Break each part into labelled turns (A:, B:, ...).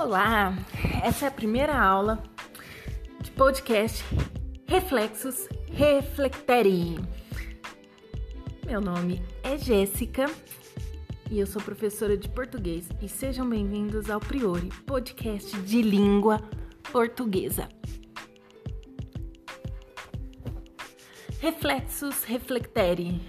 A: Olá! Essa é a primeira aula de podcast Reflexos Reflecteri. Meu nome é Jéssica e eu sou professora de português e sejam bem-vindos ao Priori, podcast de língua portuguesa. Reflexos Reflecteri.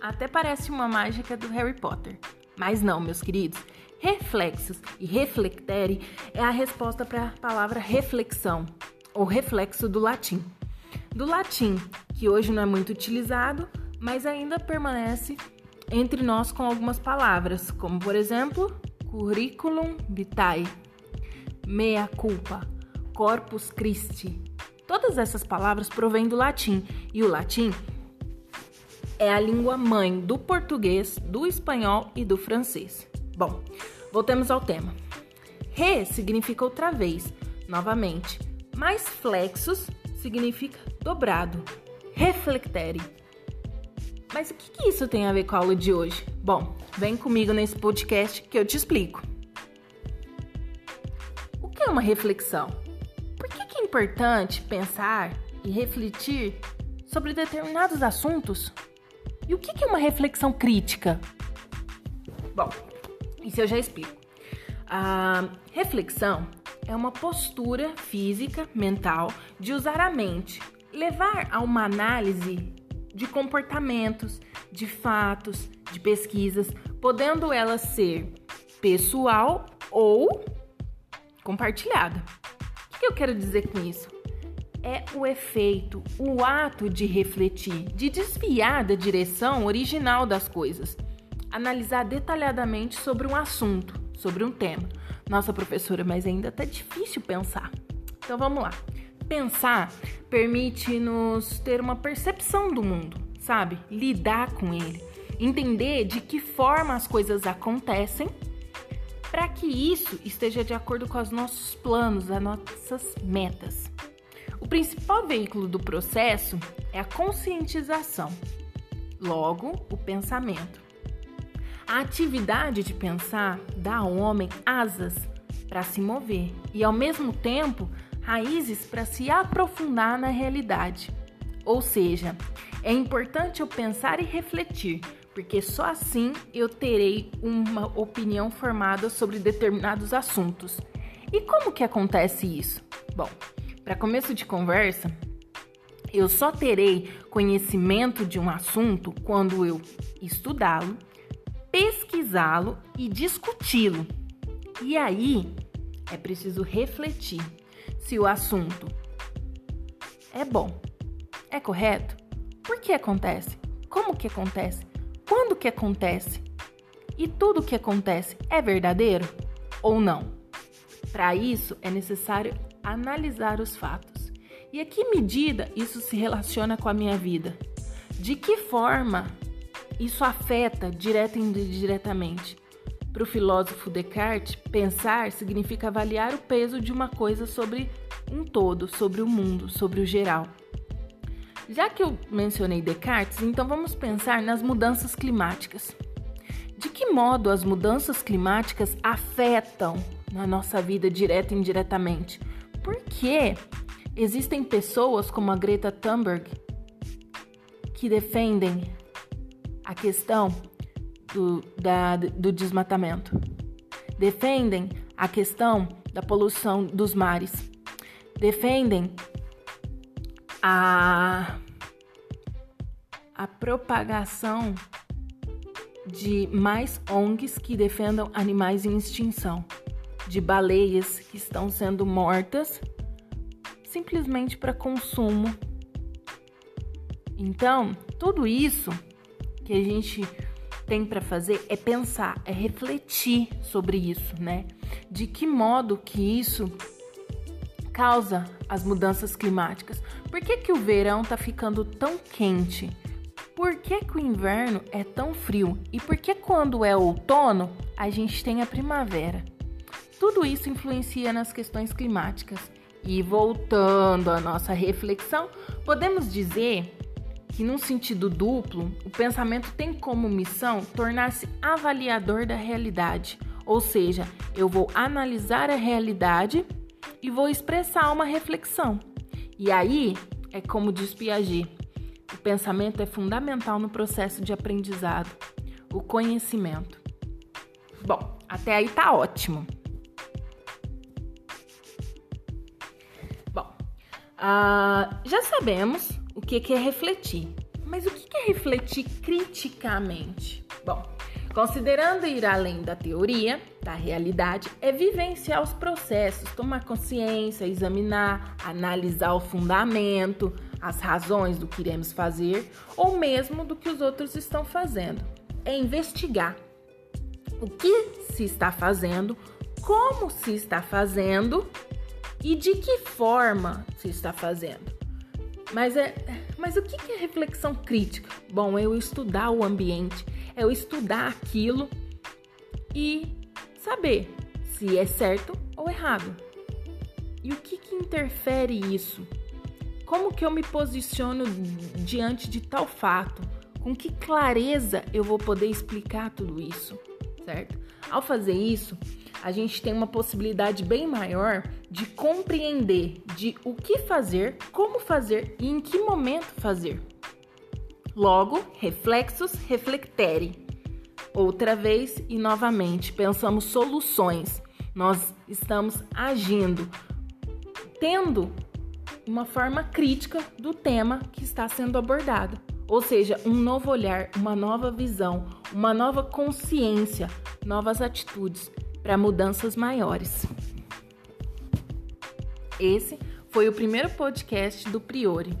A: Até parece uma mágica do Harry Potter, mas não, meus queridos reflexos e reflectere é a resposta para a palavra reflexão, ou reflexo do latim. Do latim, que hoje não é muito utilizado, mas ainda permanece entre nós com algumas palavras, como por exemplo, curriculum vitae, mea culpa, corpus Christi. Todas essas palavras provêm do latim, e o latim é a língua mãe do português, do espanhol e do francês. Bom, voltemos ao tema. Re significa outra vez, novamente, mais flexos significa dobrado. Reflectere. Mas o que, que isso tem a ver com a aula de hoje? Bom, vem comigo nesse podcast que eu te explico. O que é uma reflexão? Por que, que é importante pensar e refletir sobre determinados assuntos? E o que, que é uma reflexão crítica? Bom, isso eu já explico. A reflexão é uma postura física, mental, de usar a mente, levar a uma análise de comportamentos, de fatos, de pesquisas, podendo ela ser pessoal ou compartilhada. O que eu quero dizer com isso? É o efeito, o ato de refletir, de desviar da direção original das coisas analisar detalhadamente sobre um assunto, sobre um tema. Nossa, professora, mas ainda tá difícil pensar. Então vamos lá. Pensar permite-nos ter uma percepção do mundo, sabe? Lidar com ele, entender de que forma as coisas acontecem para que isso esteja de acordo com os nossos planos, as nossas metas. O principal veículo do processo é a conscientização, logo, o pensamento. A atividade de pensar dá ao homem asas para se mover e, ao mesmo tempo, raízes para se aprofundar na realidade. Ou seja, é importante eu pensar e refletir, porque só assim eu terei uma opinião formada sobre determinados assuntos. E como que acontece isso? Bom, para começo de conversa, eu só terei conhecimento de um assunto quando eu estudá-lo, pesquisá-lo e discuti-lo. E aí é preciso refletir se o assunto é bom, é correto, por que acontece, como que acontece, quando que acontece e tudo que acontece é verdadeiro ou não. Para isso é necessário analisar os fatos. E a que medida isso se relaciona com a minha vida? De que forma isso afeta direta e indiretamente. Para o filósofo Descartes, pensar significa avaliar o peso de uma coisa sobre um todo, sobre o mundo, sobre o geral. Já que eu mencionei Descartes, então vamos pensar nas mudanças climáticas. De que modo as mudanças climáticas afetam na nossa vida direta e indiretamente? Por que existem pessoas como a Greta Thunberg que defendem a questão do, da, do desmatamento, defendem a questão da poluição dos mares, defendem a, a propagação de mais ONGs que defendam animais em extinção, de baleias que estão sendo mortas simplesmente para consumo. Então, tudo isso que a gente tem para fazer é pensar, é refletir sobre isso, né? De que modo que isso causa as mudanças climáticas? Por que, que o verão tá ficando tão quente? Por que, que o inverno é tão frio? E por que quando é outono a gente tem a primavera? Tudo isso influencia nas questões climáticas. E voltando à nossa reflexão, podemos dizer que, num sentido duplo, o pensamento tem como missão tornar-se avaliador da realidade, Ou seja, eu vou analisar a realidade e vou expressar uma reflexão. E aí, é como diz Piaget, o pensamento é fundamental no processo de aprendizado, o conhecimento. Bom, até aí tá ótimo. Bom, uh, já sabemos o que é refletir, mas o que é refletir criticamente? Bom, Considerando ir além da teoria, da realidade, é vivenciar os processos, tomar consciência, examinar, analisar o fundamento, as razões do que iremos fazer ou mesmo do que os outros estão fazendo. É investigar o que se está fazendo, como se está fazendo e de que forma se está fazendo. Mas, é, mas o que é reflexão crítica? Bom, é eu estudar o ambiente, é eu estudar aquilo e saber se é certo ou errado. E o que, que interfere isso? Como que eu me posiciono diante de tal fato? Com que clareza eu vou poder explicar tudo isso, certo? Ao fazer isso, a gente tem uma possibilidade bem maior de compreender de o que fazer, como fazer e em que momento fazer. Logo, reflexos reflectere. Outra vez e novamente, pensamos soluções. Nós estamos agindo, tendo uma forma crítica do tema que está sendo abordado. Ou seja, um novo olhar, uma nova visão, uma nova consciência, novas atitudes para mudanças maiores. Esse foi o primeiro podcast do Priori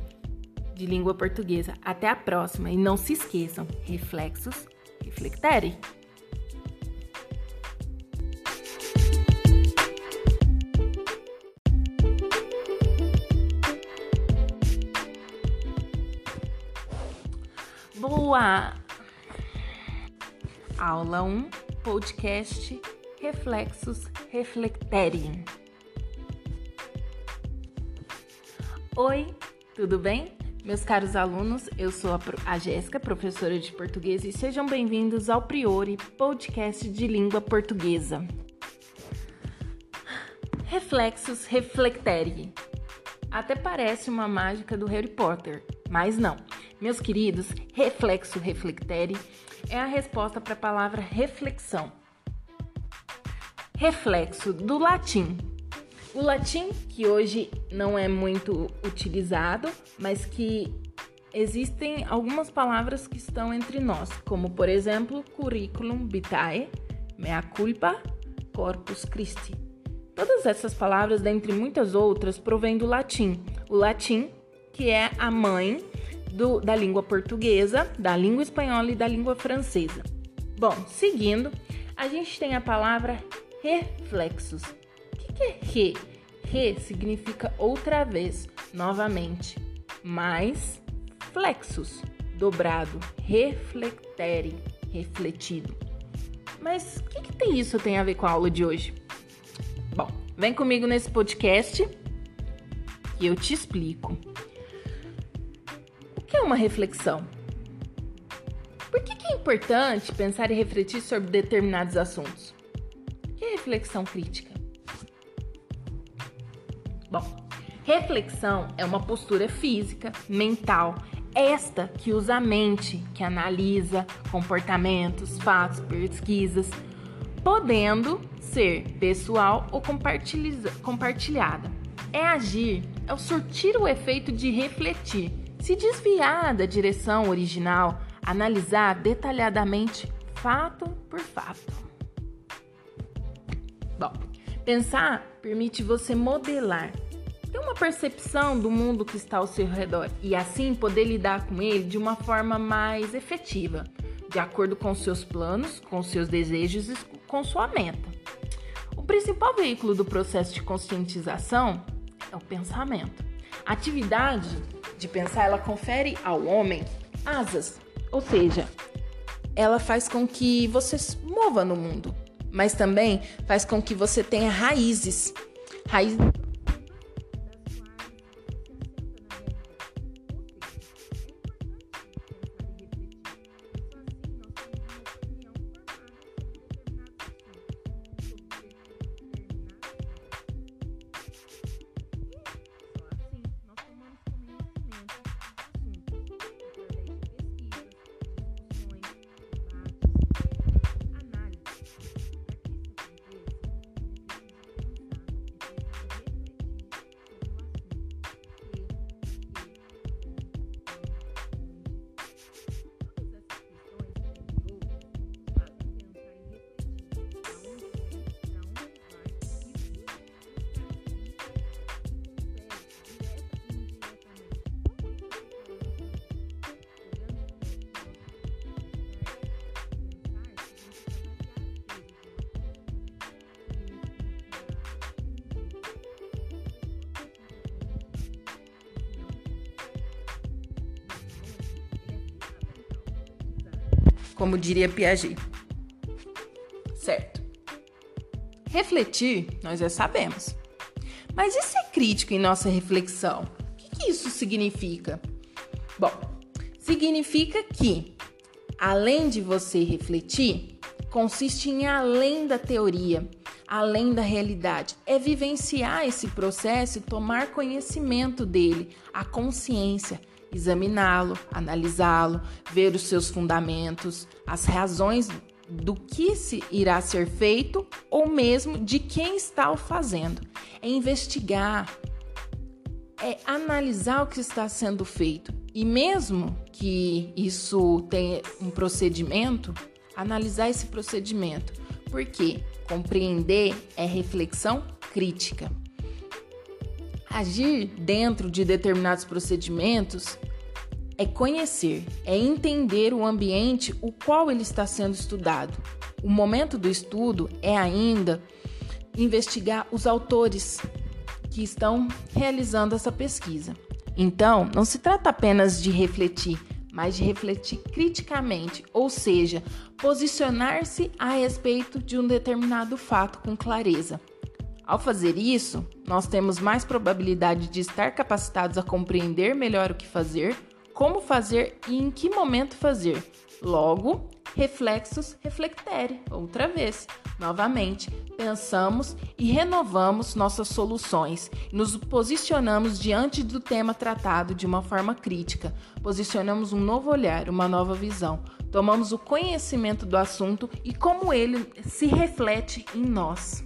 A: de língua portuguesa. Até a próxima e não se esqueçam, reflexos, reflectere. Boa! Aula 1, podcast Reflexos Reflectere. Oi, tudo bem? Meus caros alunos, eu sou a, a Jéssica, professora de português, e sejam bem-vindos ao Priori, podcast de língua portuguesa. Reflexos reflectere. Até parece uma mágica do Harry Potter, mas não. Meus queridos, reflexo reflectere é a resposta para a palavra reflexão. Reflexo do latim o latim, que hoje não é muito utilizado, mas que existem algumas palavras que estão entre nós, como por exemplo, curriculum vitae, mea culpa, corpus Christi. Todas essas palavras, dentre muitas outras, provêm do latim. O latim, que é a mãe do, da língua portuguesa, da língua espanhola e da língua francesa. Bom, seguindo, a gente tem a palavra reflexos que é re? Re significa outra vez, novamente, mais flexos, dobrado, reflectere, refletido. Mas o que, que tem isso tem a ver com a aula de hoje? Bom, vem comigo nesse podcast e eu te explico. O que é uma reflexão? Por que, que é importante pensar e refletir sobre determinados assuntos? O que é reflexão crítica? Bom, reflexão é uma postura física, mental, esta que usa a mente, que analisa comportamentos, fatos, pesquisas, podendo ser pessoal ou compartilhada. É agir, é o surtir o efeito de refletir, se desviar da direção original, analisar detalhadamente fato por fato. Bom, Pensar permite você modelar, percepção do mundo que está ao seu redor e assim poder lidar com ele de uma forma mais efetiva, de acordo com seus planos, com seus desejos e com sua meta. O principal veículo do processo de conscientização é o pensamento. A atividade de pensar, ela confere ao homem asas, ou seja, ela faz com que você se mova no mundo mas também faz com que você tenha raízes. Raízes como diria Piaget. Certo. Refletir, nós já sabemos. Mas e ser crítico em nossa reflexão? O que, que isso significa? Bom, significa que, além de você refletir, consiste em além da teoria, além da realidade. É vivenciar esse processo e tomar conhecimento dele, a consciência, examiná-lo, analisá-lo, ver os seus fundamentos, as razões do que se irá ser feito ou mesmo de quem está o fazendo. É investigar, é analisar o que está sendo feito. E mesmo que isso tenha um procedimento, analisar esse procedimento. Porque compreender é reflexão crítica. Agir dentro de determinados procedimentos é conhecer, é entender o ambiente o qual ele está sendo estudado. O momento do estudo é ainda investigar os autores que estão realizando essa pesquisa. Então, não se trata apenas de refletir, mas de refletir criticamente, ou seja, posicionar-se a respeito de um determinado fato com clareza. Ao fazer isso, nós temos mais probabilidade de estar capacitados a compreender melhor o que fazer, como fazer e em que momento fazer. Logo, reflexos reflectere, outra vez. Novamente, pensamos e renovamos nossas soluções, nos posicionamos diante do tema tratado de uma forma crítica, posicionamos um novo olhar, uma nova visão, tomamos o conhecimento do assunto e como ele se reflete em nós.